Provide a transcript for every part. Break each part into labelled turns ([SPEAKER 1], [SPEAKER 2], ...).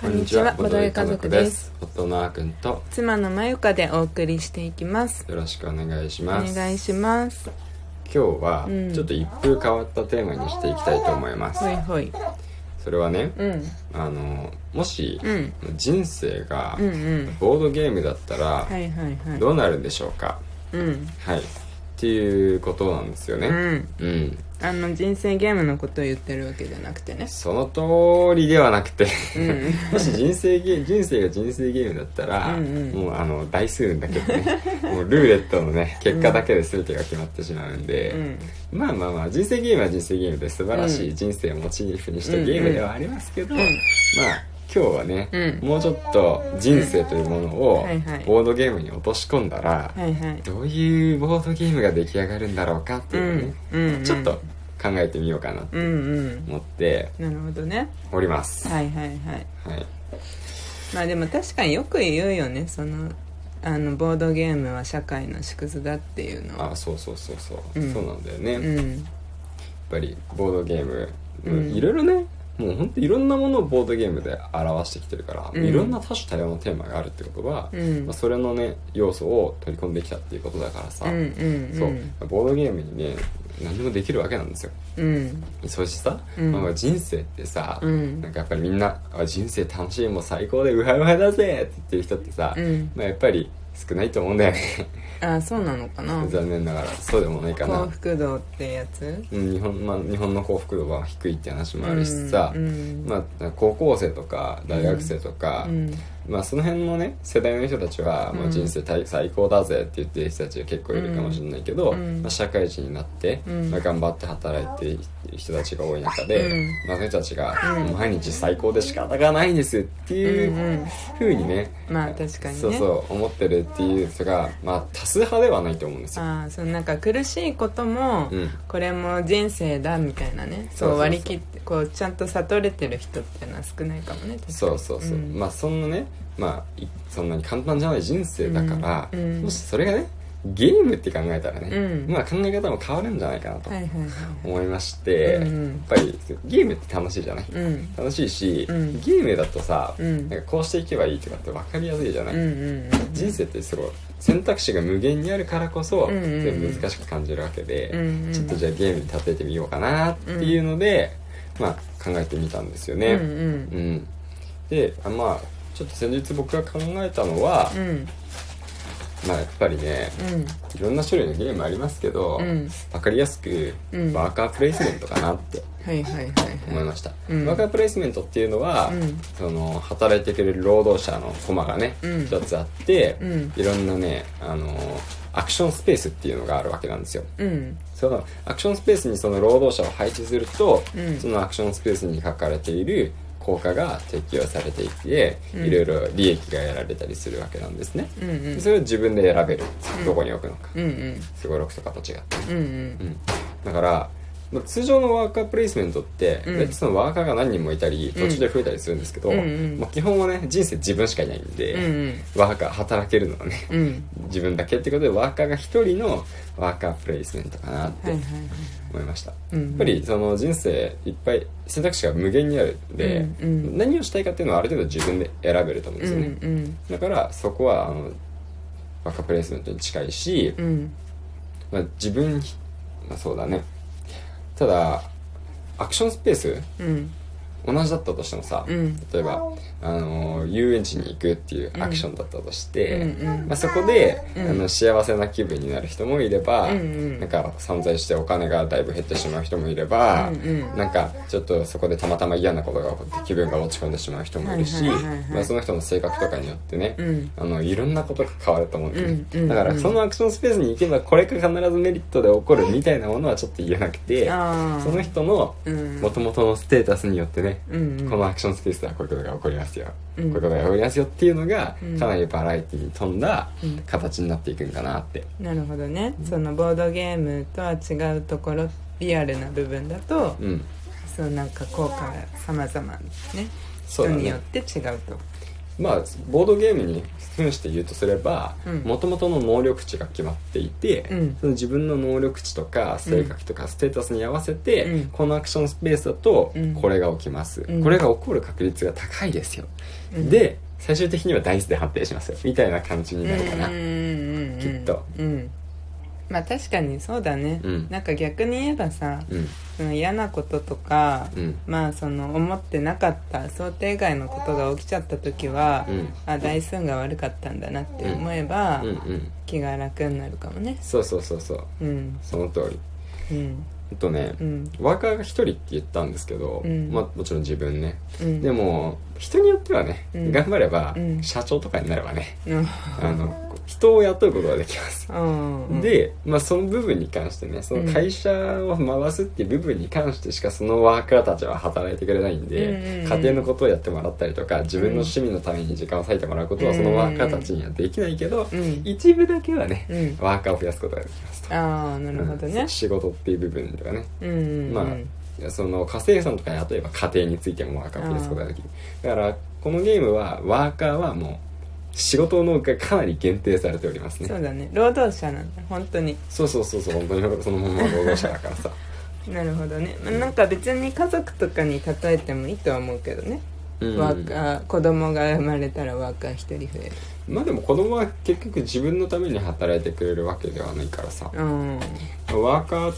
[SPEAKER 1] こんにちはボドゲ家族です。
[SPEAKER 2] 夫のあくんと
[SPEAKER 1] 妻のまゆかでお送りしていきます。
[SPEAKER 2] よろしくお願いし
[SPEAKER 1] お
[SPEAKER 2] ます。
[SPEAKER 1] 願いします。
[SPEAKER 2] 今日は
[SPEAKER 1] うん。
[SPEAKER 2] ちょっと一風変わったテーマにしていきたいと思います、
[SPEAKER 1] ほいほい。
[SPEAKER 2] それはね
[SPEAKER 1] うん。
[SPEAKER 2] あのもし
[SPEAKER 1] うん。
[SPEAKER 2] 人生が
[SPEAKER 1] うんうん。
[SPEAKER 2] ボードゲームだったら
[SPEAKER 1] はいはいはい。
[SPEAKER 2] どうなるんでしょうか？
[SPEAKER 1] うん。
[SPEAKER 2] はい。っていうことなんですよね。
[SPEAKER 1] うん。
[SPEAKER 2] うん
[SPEAKER 1] あの人生ゲームのことを言ってるわけじゃなくてね。
[SPEAKER 2] その通りではなくて。
[SPEAKER 1] うん。
[SPEAKER 2] もし人生ゲー人生が人生ゲームだったら、
[SPEAKER 1] うんうん。
[SPEAKER 2] もうあの大数だけどね もうルーレットのね結果だけで全てが決まってしまうんで、
[SPEAKER 1] うん。
[SPEAKER 2] まあまあまあ人生ゲームは人生ゲームで素晴らしい人生をモチーフにしたゲームではありますけど、
[SPEAKER 1] うんうん。
[SPEAKER 2] まあ今日はね、
[SPEAKER 1] うん。
[SPEAKER 2] もうちょっと人生というものをボードゲームに落とし込んだら、
[SPEAKER 1] はいはい。
[SPEAKER 2] どういうボードゲームが出来上がるんだろうかっていうね、
[SPEAKER 1] うんうんうん。
[SPEAKER 2] ちょっと考えてみようかなと
[SPEAKER 1] うんうん。
[SPEAKER 2] 思って
[SPEAKER 1] なるほどね。
[SPEAKER 2] おります、
[SPEAKER 1] はいはいはい。
[SPEAKER 2] はい。
[SPEAKER 1] まあでも確かによく言うよね。そのあのボードゲームは社会の縮図だっていうのは。
[SPEAKER 2] あそうそうそうそう、
[SPEAKER 1] うん。
[SPEAKER 2] そうなんだよね、やっ
[SPEAKER 1] うん
[SPEAKER 2] ぱりボードゲーム、
[SPEAKER 1] うん。
[SPEAKER 2] いろいろねもう本当いろんなものをボードゲームで表してきてるから、
[SPEAKER 1] うん。
[SPEAKER 2] いろんな多種多様なテーマがあるってことは、
[SPEAKER 1] うん。
[SPEAKER 2] まあ、それのね要素を取り込んできたっていうことだからさ、
[SPEAKER 1] うんうんうん。
[SPEAKER 2] そう。ボードゲームにね何でもできるわけなんですよ。
[SPEAKER 1] うん。
[SPEAKER 2] そしてさ、
[SPEAKER 1] うん。
[SPEAKER 2] まあ、人生ってさ、
[SPEAKER 1] うん。
[SPEAKER 2] なんかやっぱりみんなあ人生楽しいもう最高でウハウハだぜって言ってる人ってさ、
[SPEAKER 1] うん。
[SPEAKER 2] まあ、やっぱり少ないと思うんだよね。
[SPEAKER 1] あそうなのかな。
[SPEAKER 2] 残念ながらそうでもないかな。
[SPEAKER 1] 幸福度ってやつ？
[SPEAKER 2] うん日本,、まあ、日本の幸福度は低いって話もあるしさ、
[SPEAKER 1] うん
[SPEAKER 2] まあ、高校生とか大学生とか、
[SPEAKER 1] うん
[SPEAKER 2] まあ、その辺のね世代の人たちは、
[SPEAKER 1] うん。
[SPEAKER 2] まあ、人生最最高だぜって言ってる人たちが結構いるかもしれないけど、
[SPEAKER 1] うん。
[SPEAKER 2] まあ、社会人になって、
[SPEAKER 1] うん。
[SPEAKER 2] まあ、頑張って働いている人たちが多い中で、
[SPEAKER 1] うん。
[SPEAKER 2] まあ、そういう人たちが、毎日最高で仕方がないんですっていうふうにね、
[SPEAKER 1] まあ確かにね。
[SPEAKER 2] そうそう思ってるっていう人が、まあ、多数派ではないと思うんですよ。
[SPEAKER 1] ああそのなんか苦しいことも、
[SPEAKER 2] うん。
[SPEAKER 1] これも人生だみたいなね。
[SPEAKER 2] そう
[SPEAKER 1] 割り切ってこうちゃんと悟れてる人っていうのは少ないかもね確かに。
[SPEAKER 2] そうそうそう、
[SPEAKER 1] ん。
[SPEAKER 2] まあそんなねまあいそんなに簡単じゃない人生だから、
[SPEAKER 1] うんうん。
[SPEAKER 2] もしそれがねゲームって考えたらね、
[SPEAKER 1] うん。
[SPEAKER 2] まあ考え方も変わるんじゃないかなと
[SPEAKER 1] はいはいはい
[SPEAKER 2] 思いまして、
[SPEAKER 1] うんうん。
[SPEAKER 2] やっぱりゲームって楽しいじゃない、
[SPEAKER 1] うん。
[SPEAKER 2] 楽しいし、
[SPEAKER 1] うん。
[SPEAKER 2] ゲームだとさ、
[SPEAKER 1] うん。
[SPEAKER 2] なんかこうしていけばいいとかって分かりやすいじゃない、
[SPEAKER 1] うんうんうん
[SPEAKER 2] 人生ってすごい選択肢が無限にあるからこそ、
[SPEAKER 1] うんうん
[SPEAKER 2] 難しく感じるわけで、
[SPEAKER 1] うんうん。
[SPEAKER 2] ちょっとじゃあゲームに例えてみようかなっていうので、まあ考えてみたんですよね、
[SPEAKER 1] うんうん。
[SPEAKER 2] うん、であまあちょっと先日僕が考えたのは、
[SPEAKER 1] うん。
[SPEAKER 2] まあやっぱりね
[SPEAKER 1] うん。
[SPEAKER 2] いろんな種類のゲームありますけど、
[SPEAKER 1] うん。
[SPEAKER 2] 分かりやすく
[SPEAKER 1] うん。
[SPEAKER 2] ワーカープレイスメントかなって
[SPEAKER 1] はいはいはいはい。
[SPEAKER 2] 思いました、
[SPEAKER 1] うん。
[SPEAKER 2] ワーカープレイスメントっていうのは、
[SPEAKER 1] うん。
[SPEAKER 2] その働いてくれる労働者のコマがね
[SPEAKER 1] うん。
[SPEAKER 2] 一、つあって、
[SPEAKER 1] うん。
[SPEAKER 2] いろんなねあのアクションスペースっていうのがあるわけなんですよ。
[SPEAKER 1] うん。
[SPEAKER 2] そのアクションスペースにその労働者を配置すると、
[SPEAKER 1] うん。
[SPEAKER 2] そのアクションスペースに書かれている効果が適用されていて、
[SPEAKER 1] うん。
[SPEAKER 2] いろいろ利益が得られたりするわけなんですね、
[SPEAKER 1] うんうん。
[SPEAKER 2] それを自分で選べる。どこに置くのか。すごろくとかと違って、
[SPEAKER 1] うんうん。
[SPEAKER 2] うん、だからまあ通常のワーカープレイスメントって、
[SPEAKER 1] うん。
[SPEAKER 2] そのワーカーが何人もいたり途中で増えたりするんですけど、
[SPEAKER 1] うんうん
[SPEAKER 2] まあ基本はね人生自分しかいないんで、
[SPEAKER 1] うんうん。
[SPEAKER 2] ワーカー働けるのはね
[SPEAKER 1] うん。
[SPEAKER 2] 自分だけってことでワーカーが一人のワーカープレイスメントかなって
[SPEAKER 1] はいはいはい。
[SPEAKER 2] 思いました、
[SPEAKER 1] うん
[SPEAKER 2] やっぱりその人生いっぱい選択肢が無限にあるんで、
[SPEAKER 1] うんうん。
[SPEAKER 2] 何をしたいかっていうのはある程度自分で選べると思うんですよね、
[SPEAKER 1] うんうん
[SPEAKER 2] だからそこはあのワーカープレイスメントに近いし、
[SPEAKER 1] うん。
[SPEAKER 2] まあ、自分に、まあ、そうだねただアクションスペース？
[SPEAKER 1] うん。
[SPEAKER 2] 同じだったとしてもさ、
[SPEAKER 1] うん。
[SPEAKER 2] 例えば、あのー遊園地に行くっていうアクションだったとして、まあ、そこで、
[SPEAKER 1] うん。
[SPEAKER 2] あの幸せな気分になる人もいれば、なんか散財してお金がだいぶ減ってしまう人もいれば、
[SPEAKER 1] う
[SPEAKER 2] なんかちょっとそこでたまたま嫌なことが起こって気分が落ち込んでしまう人もいるし、まあ、その人の性格とかによってね、
[SPEAKER 1] うん。
[SPEAKER 2] あのいろんなことが変わると思うんですね、だからそのアクションスペースに行けばこれが必ずメリットで起こるみたいなものはちょっと言えなくてその人の
[SPEAKER 1] うん。
[SPEAKER 2] 元々のステータスによってね、このアクションスペースではこういうことが起こりますよ、
[SPEAKER 1] うん。
[SPEAKER 2] こういうことが起こりますよっていうのが
[SPEAKER 1] うん。
[SPEAKER 2] かなりバラエティに富んだ
[SPEAKER 1] うん
[SPEAKER 2] 形になっていくんかなって、
[SPEAKER 1] なるほどね。そのボードゲームとは違うところリアルな部分だと
[SPEAKER 2] うん。
[SPEAKER 1] そうなんか効果が様々ね。
[SPEAKER 2] そうだね。
[SPEAKER 1] 人によって違うと
[SPEAKER 2] まあボードゲームに扮して言うとすれば
[SPEAKER 1] うん。
[SPEAKER 2] もともとの能力値が決まっていて、
[SPEAKER 1] うん。
[SPEAKER 2] その自分の能力値とか性格とかステータスに合わせて、
[SPEAKER 1] うん。
[SPEAKER 2] このアクションスペースだと
[SPEAKER 1] うん。
[SPEAKER 2] これが起きます、
[SPEAKER 1] うん。
[SPEAKER 2] これが起こる確率が高いですよ、
[SPEAKER 1] うん。
[SPEAKER 2] で最終的にはダイスで判定しますよ。みたいな感じになるかな、きっと。
[SPEAKER 1] うんまあ確かにそうだね、
[SPEAKER 2] うん。
[SPEAKER 1] なんか逆に言えばさ
[SPEAKER 2] うん。
[SPEAKER 1] その嫌なこととか、
[SPEAKER 2] うん。
[SPEAKER 1] まあその思ってなかった想定外のことが起きちゃった時は、
[SPEAKER 2] うん。
[SPEAKER 1] あ台数が悪かったんだなって思えば、
[SPEAKER 2] うんうん。
[SPEAKER 1] 気が楽になるかもね。
[SPEAKER 2] そうそうそうそう。
[SPEAKER 1] うん。
[SPEAKER 2] その通り。
[SPEAKER 1] うん。
[SPEAKER 2] ほんとね、
[SPEAKER 1] うん。
[SPEAKER 2] ワーカーが一人って言ったんですけど、
[SPEAKER 1] うん。
[SPEAKER 2] まあもちろん自分ね、
[SPEAKER 1] うん。
[SPEAKER 2] でも人によってはね、
[SPEAKER 1] うん。
[SPEAKER 2] 頑張れば、
[SPEAKER 1] うん。
[SPEAKER 2] 社長とかになればね。
[SPEAKER 1] うん。
[SPEAKER 2] あの人を雇うことができます、
[SPEAKER 1] うん
[SPEAKER 2] で、まあ、その部分に関してねその会社を回すっていう部分に関してしかそのワーカーたちは働いてくれないんで、家庭のことをやってもらったりとか自分の趣味のために時間を割いてもらうことはそのワーカーたちにはできないけど、
[SPEAKER 1] うん。
[SPEAKER 2] 一部だけはね、
[SPEAKER 1] うん。
[SPEAKER 2] ワーカーを増やすことができますと。
[SPEAKER 1] ああなるほどね。
[SPEAKER 2] うん。仕事っていう部分とかね。
[SPEAKER 1] うんうんうん。
[SPEAKER 2] まあ、その家政婦さんとかに例えば家庭についてもワーカーを増やすことができる。だからこのゲームはワーカーはもう仕事のがかなり限定されておりますね。
[SPEAKER 1] そうだね。労働者なんだ。本当に。
[SPEAKER 2] そうそうそうそう。本当にそのまま労働者だからさ。
[SPEAKER 1] なるほどね、まあ、なんか別に家族とかに例えてもいいとは思うけどね、
[SPEAKER 2] うん。
[SPEAKER 1] ワーカー子供が生まれたらワーカー一人増える。
[SPEAKER 2] まあでも子供は結局自分のために働いてくれるわけではないからさ。
[SPEAKER 1] うん。
[SPEAKER 2] ワーカー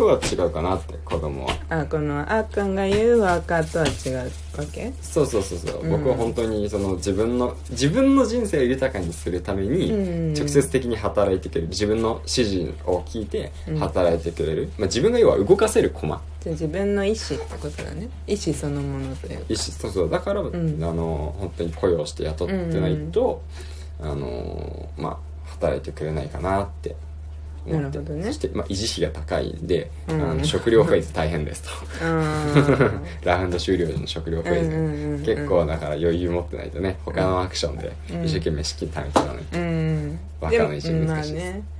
[SPEAKER 2] とは違うかなって子供は。
[SPEAKER 1] あこのあーくんが言うワーカーとは違うわけ？
[SPEAKER 2] そうそうそうそう、
[SPEAKER 1] うん。
[SPEAKER 2] 僕は本当にその自分の自分の人生を豊かにするために
[SPEAKER 1] うん。
[SPEAKER 2] 直接的に働いてくれる。自分の指示を聞いて
[SPEAKER 1] うん。
[SPEAKER 2] 働いてくれる、まあ、自分が要は動かせる駒。
[SPEAKER 1] じゃあ自分の意思ってことだね。意思そのものというか。
[SPEAKER 2] 意思そうそう。だから、
[SPEAKER 1] ん。
[SPEAKER 2] あの本当に雇用して雇ってないと、あのまあ働いてくれないかなって思って。
[SPEAKER 1] なるほどね。
[SPEAKER 2] そして、まあ、維持費が高いんで、
[SPEAKER 1] うん。
[SPEAKER 2] あの食料フェーズ大変ですと。
[SPEAKER 1] うん。
[SPEAKER 2] ラウンド終了時の食料フェーズ、
[SPEAKER 1] うんうんうんうん
[SPEAKER 2] 結構だから余裕持ってないとね他のアクションで
[SPEAKER 1] うん。
[SPEAKER 2] 一生懸命資金貯めてたのに、
[SPEAKER 1] うん。
[SPEAKER 2] ワーカーの意思
[SPEAKER 1] でも
[SPEAKER 2] 難し。いです
[SPEAKER 1] まあね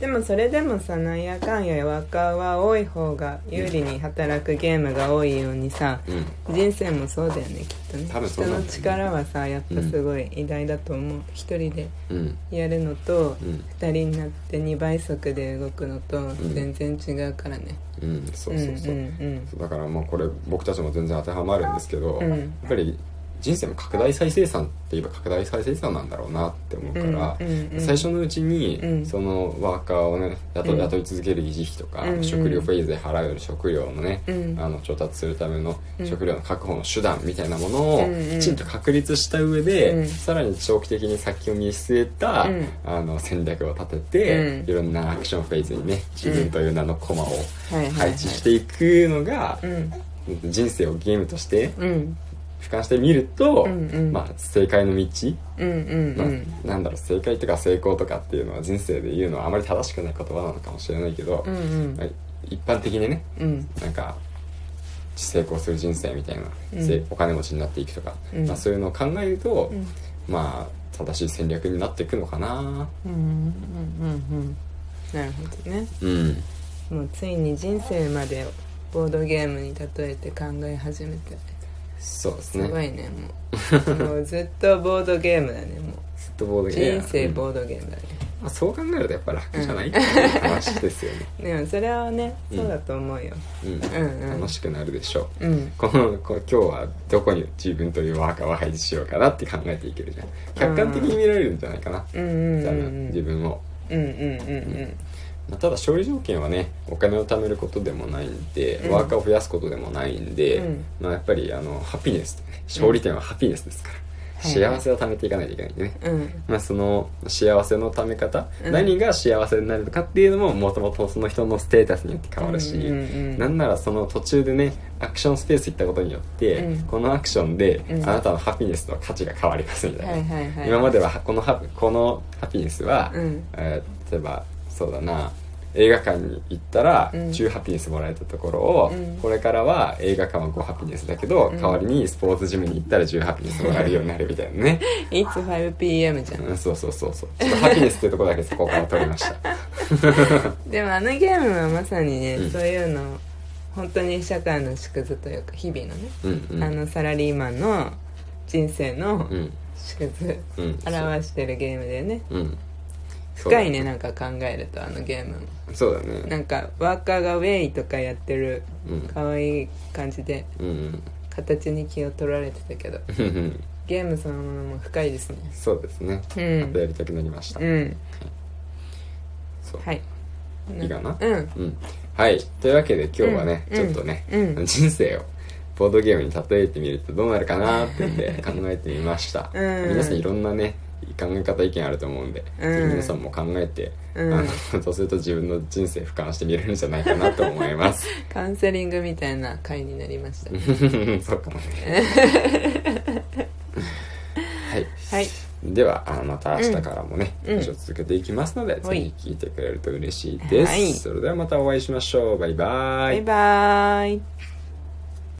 [SPEAKER 1] でもそれでもさなんやかんやワーカーは多い方が有利に働くゲームが多いようにさ、
[SPEAKER 2] うん。
[SPEAKER 1] 人生もそうだよねきっとね
[SPEAKER 2] 多分そう
[SPEAKER 1] 人の力はさやっぱすごい偉大だと思う。一、人で
[SPEAKER 2] うん。
[SPEAKER 1] やるのと
[SPEAKER 2] うん。
[SPEAKER 1] 二人になって2倍速で動くのと全然違うからね。
[SPEAKER 2] うん。そうそうそう、
[SPEAKER 1] んうん
[SPEAKER 2] だからまあこれ僕たちも全然当てはまるんですけど、
[SPEAKER 1] うん。
[SPEAKER 2] やっぱり人生も拡大再生産って言えば拡大再生産なんだろうなって思うから、最初のうちに、
[SPEAKER 1] うん。
[SPEAKER 2] そのワーカーをね雇,、い続ける維持費とか、食料フェーズで払う食料のね、
[SPEAKER 1] うん。
[SPEAKER 2] あの調達するための
[SPEAKER 1] うん。
[SPEAKER 2] 食料の確保の手段みたいなものをきちんと確立した上で、
[SPEAKER 1] うん。
[SPEAKER 2] さらに長期的に先を見据えた、
[SPEAKER 1] うん。
[SPEAKER 2] あの戦略を立てて、
[SPEAKER 1] うん。
[SPEAKER 2] いろんなアクションフェーズにね自分という名の駒を配置していくのが、
[SPEAKER 1] うん。
[SPEAKER 2] 人生をゲームとして
[SPEAKER 1] うん
[SPEAKER 2] 俯瞰してみると、
[SPEAKER 1] うんうん。
[SPEAKER 2] まあ、正解の道、
[SPEAKER 1] うんうん
[SPEAKER 2] まあ
[SPEAKER 1] うん
[SPEAKER 2] なんだろう正解とか成功とかっていうのは人生で言うのはあまり正しくない言葉なのかもしれないけど、
[SPEAKER 1] うんうん。
[SPEAKER 2] まあ一般的にね
[SPEAKER 1] うん。
[SPEAKER 2] なんか成功する人生みたいな、
[SPEAKER 1] うん。
[SPEAKER 2] せお金持ちになっていくとか、
[SPEAKER 1] うん。
[SPEAKER 2] まあ、そういうのを考えると、
[SPEAKER 1] うん。
[SPEAKER 2] まあ正しい戦略になっていくのかな。
[SPEAKER 1] うんうんうんうん。なるほどね。
[SPEAKER 2] うん。
[SPEAKER 1] もうついに人生までボードゲームに例えて考え始めて
[SPEAKER 2] そうです
[SPEAKER 1] すご
[SPEAKER 2] ね
[SPEAKER 1] いねもう。もうずっとボードゲームだねも
[SPEAKER 2] ずっとボードゲーム
[SPEAKER 1] う人生
[SPEAKER 2] うん
[SPEAKER 1] ボードゲームだね、
[SPEAKER 2] まあ、そう考えるとやっぱ楽じゃない、っていう話ですよね、
[SPEAKER 1] でもそれはねそうだと思うよ。
[SPEAKER 2] うん。
[SPEAKER 1] うんうん。
[SPEAKER 2] 楽しくなるでしょう。
[SPEAKER 1] うん。
[SPEAKER 2] このこ今日はどこに自分というワーカーを配置しようかなって考えていけるじゃん。客観的に見られるんじゃないかな、
[SPEAKER 1] うんうんうんうんうん。うん
[SPEAKER 2] ただ勝利条件はねお金を貯めることでもないんで、
[SPEAKER 1] うん
[SPEAKER 2] ワーカーを増やすことでもないんで、
[SPEAKER 1] うん
[SPEAKER 2] まあ、やっぱりあのハピネス、ね、勝利点はハピネスですから、
[SPEAKER 1] はい
[SPEAKER 2] 幸せを貯めていかないといけないんでね、まあ、その幸せのため方、
[SPEAKER 1] うん
[SPEAKER 2] 何が幸せになるのかっていうのももともとその人のステータスによって変わるし、
[SPEAKER 1] うんうんうん
[SPEAKER 2] なんならその途中でねアクションスペース行ったことによって、
[SPEAKER 1] うん
[SPEAKER 2] このアクションで、
[SPEAKER 1] うん
[SPEAKER 2] あなたのハピネスの価値が変わりますみたいな、
[SPEAKER 1] はいはいはい
[SPEAKER 2] 今まではこのハこのハピネスは、
[SPEAKER 1] うん
[SPEAKER 2] えー例えばそうだな映画館に行ったら
[SPEAKER 1] うん。
[SPEAKER 2] 10ハピネスもらえたところを、
[SPEAKER 1] うん。
[SPEAKER 2] これからは映画館は5ハピネスだけど、
[SPEAKER 1] うん。
[SPEAKER 2] 代わりにスポーツジムに行ったら10ハピネスもらえるようになるみたいなね。
[SPEAKER 1] It's 5pm じゃん。
[SPEAKER 2] うんそうそうそうそう。ちょっとハピネスっていうところだけそこから取りました。
[SPEAKER 1] でもあのゲームはまさにね、
[SPEAKER 2] うん。
[SPEAKER 1] そういうの本当に社会の縮図というか日々のね、
[SPEAKER 2] うんうん。
[SPEAKER 1] あのサラリーマンの人生の
[SPEAKER 2] うん。
[SPEAKER 1] 祝図
[SPEAKER 2] うん。
[SPEAKER 1] 表してるゲームだよね。
[SPEAKER 2] うん
[SPEAKER 1] 深いねなんか考えるとあのゲームも。
[SPEAKER 2] そうだね。
[SPEAKER 1] なんかワーカーがウェイとかやってる
[SPEAKER 2] うん。
[SPEAKER 1] 可愛い感じで
[SPEAKER 2] うん
[SPEAKER 1] 形に気を取られてたけどゲームそのものも深いですね。
[SPEAKER 2] そうですね。
[SPEAKER 1] うん。
[SPEAKER 2] またやりたくなりました。
[SPEAKER 1] うん。
[SPEAKER 2] そう。
[SPEAKER 1] はい。
[SPEAKER 2] いいかな？
[SPEAKER 1] うん。
[SPEAKER 2] うん。はい。というわけで今日はね
[SPEAKER 1] うん。
[SPEAKER 2] ちょっとね
[SPEAKER 1] うん。
[SPEAKER 2] 人生をボードゲームに例えてみるとどうなるかなってんで考えてみました。
[SPEAKER 1] うん。
[SPEAKER 2] 皆さんいろんなね考え方意見あると思うんで、
[SPEAKER 1] うん
[SPEAKER 2] 皆さんも考えて、
[SPEAKER 1] うん
[SPEAKER 2] あのそうすると自分の人生俯瞰してみれるんじゃないかなと思います
[SPEAKER 1] カウンセリングみたいな回になりました
[SPEAKER 2] そうかもねはい
[SPEAKER 1] はい
[SPEAKER 2] ではあまた明日からもね、
[SPEAKER 1] うん
[SPEAKER 2] 話を続けていきますので、
[SPEAKER 1] はい
[SPEAKER 2] ぜひ聞いてくれると嬉しいです、
[SPEAKER 1] はい
[SPEAKER 2] それではまたお会いしましょうバイバイ
[SPEAKER 1] バイバイ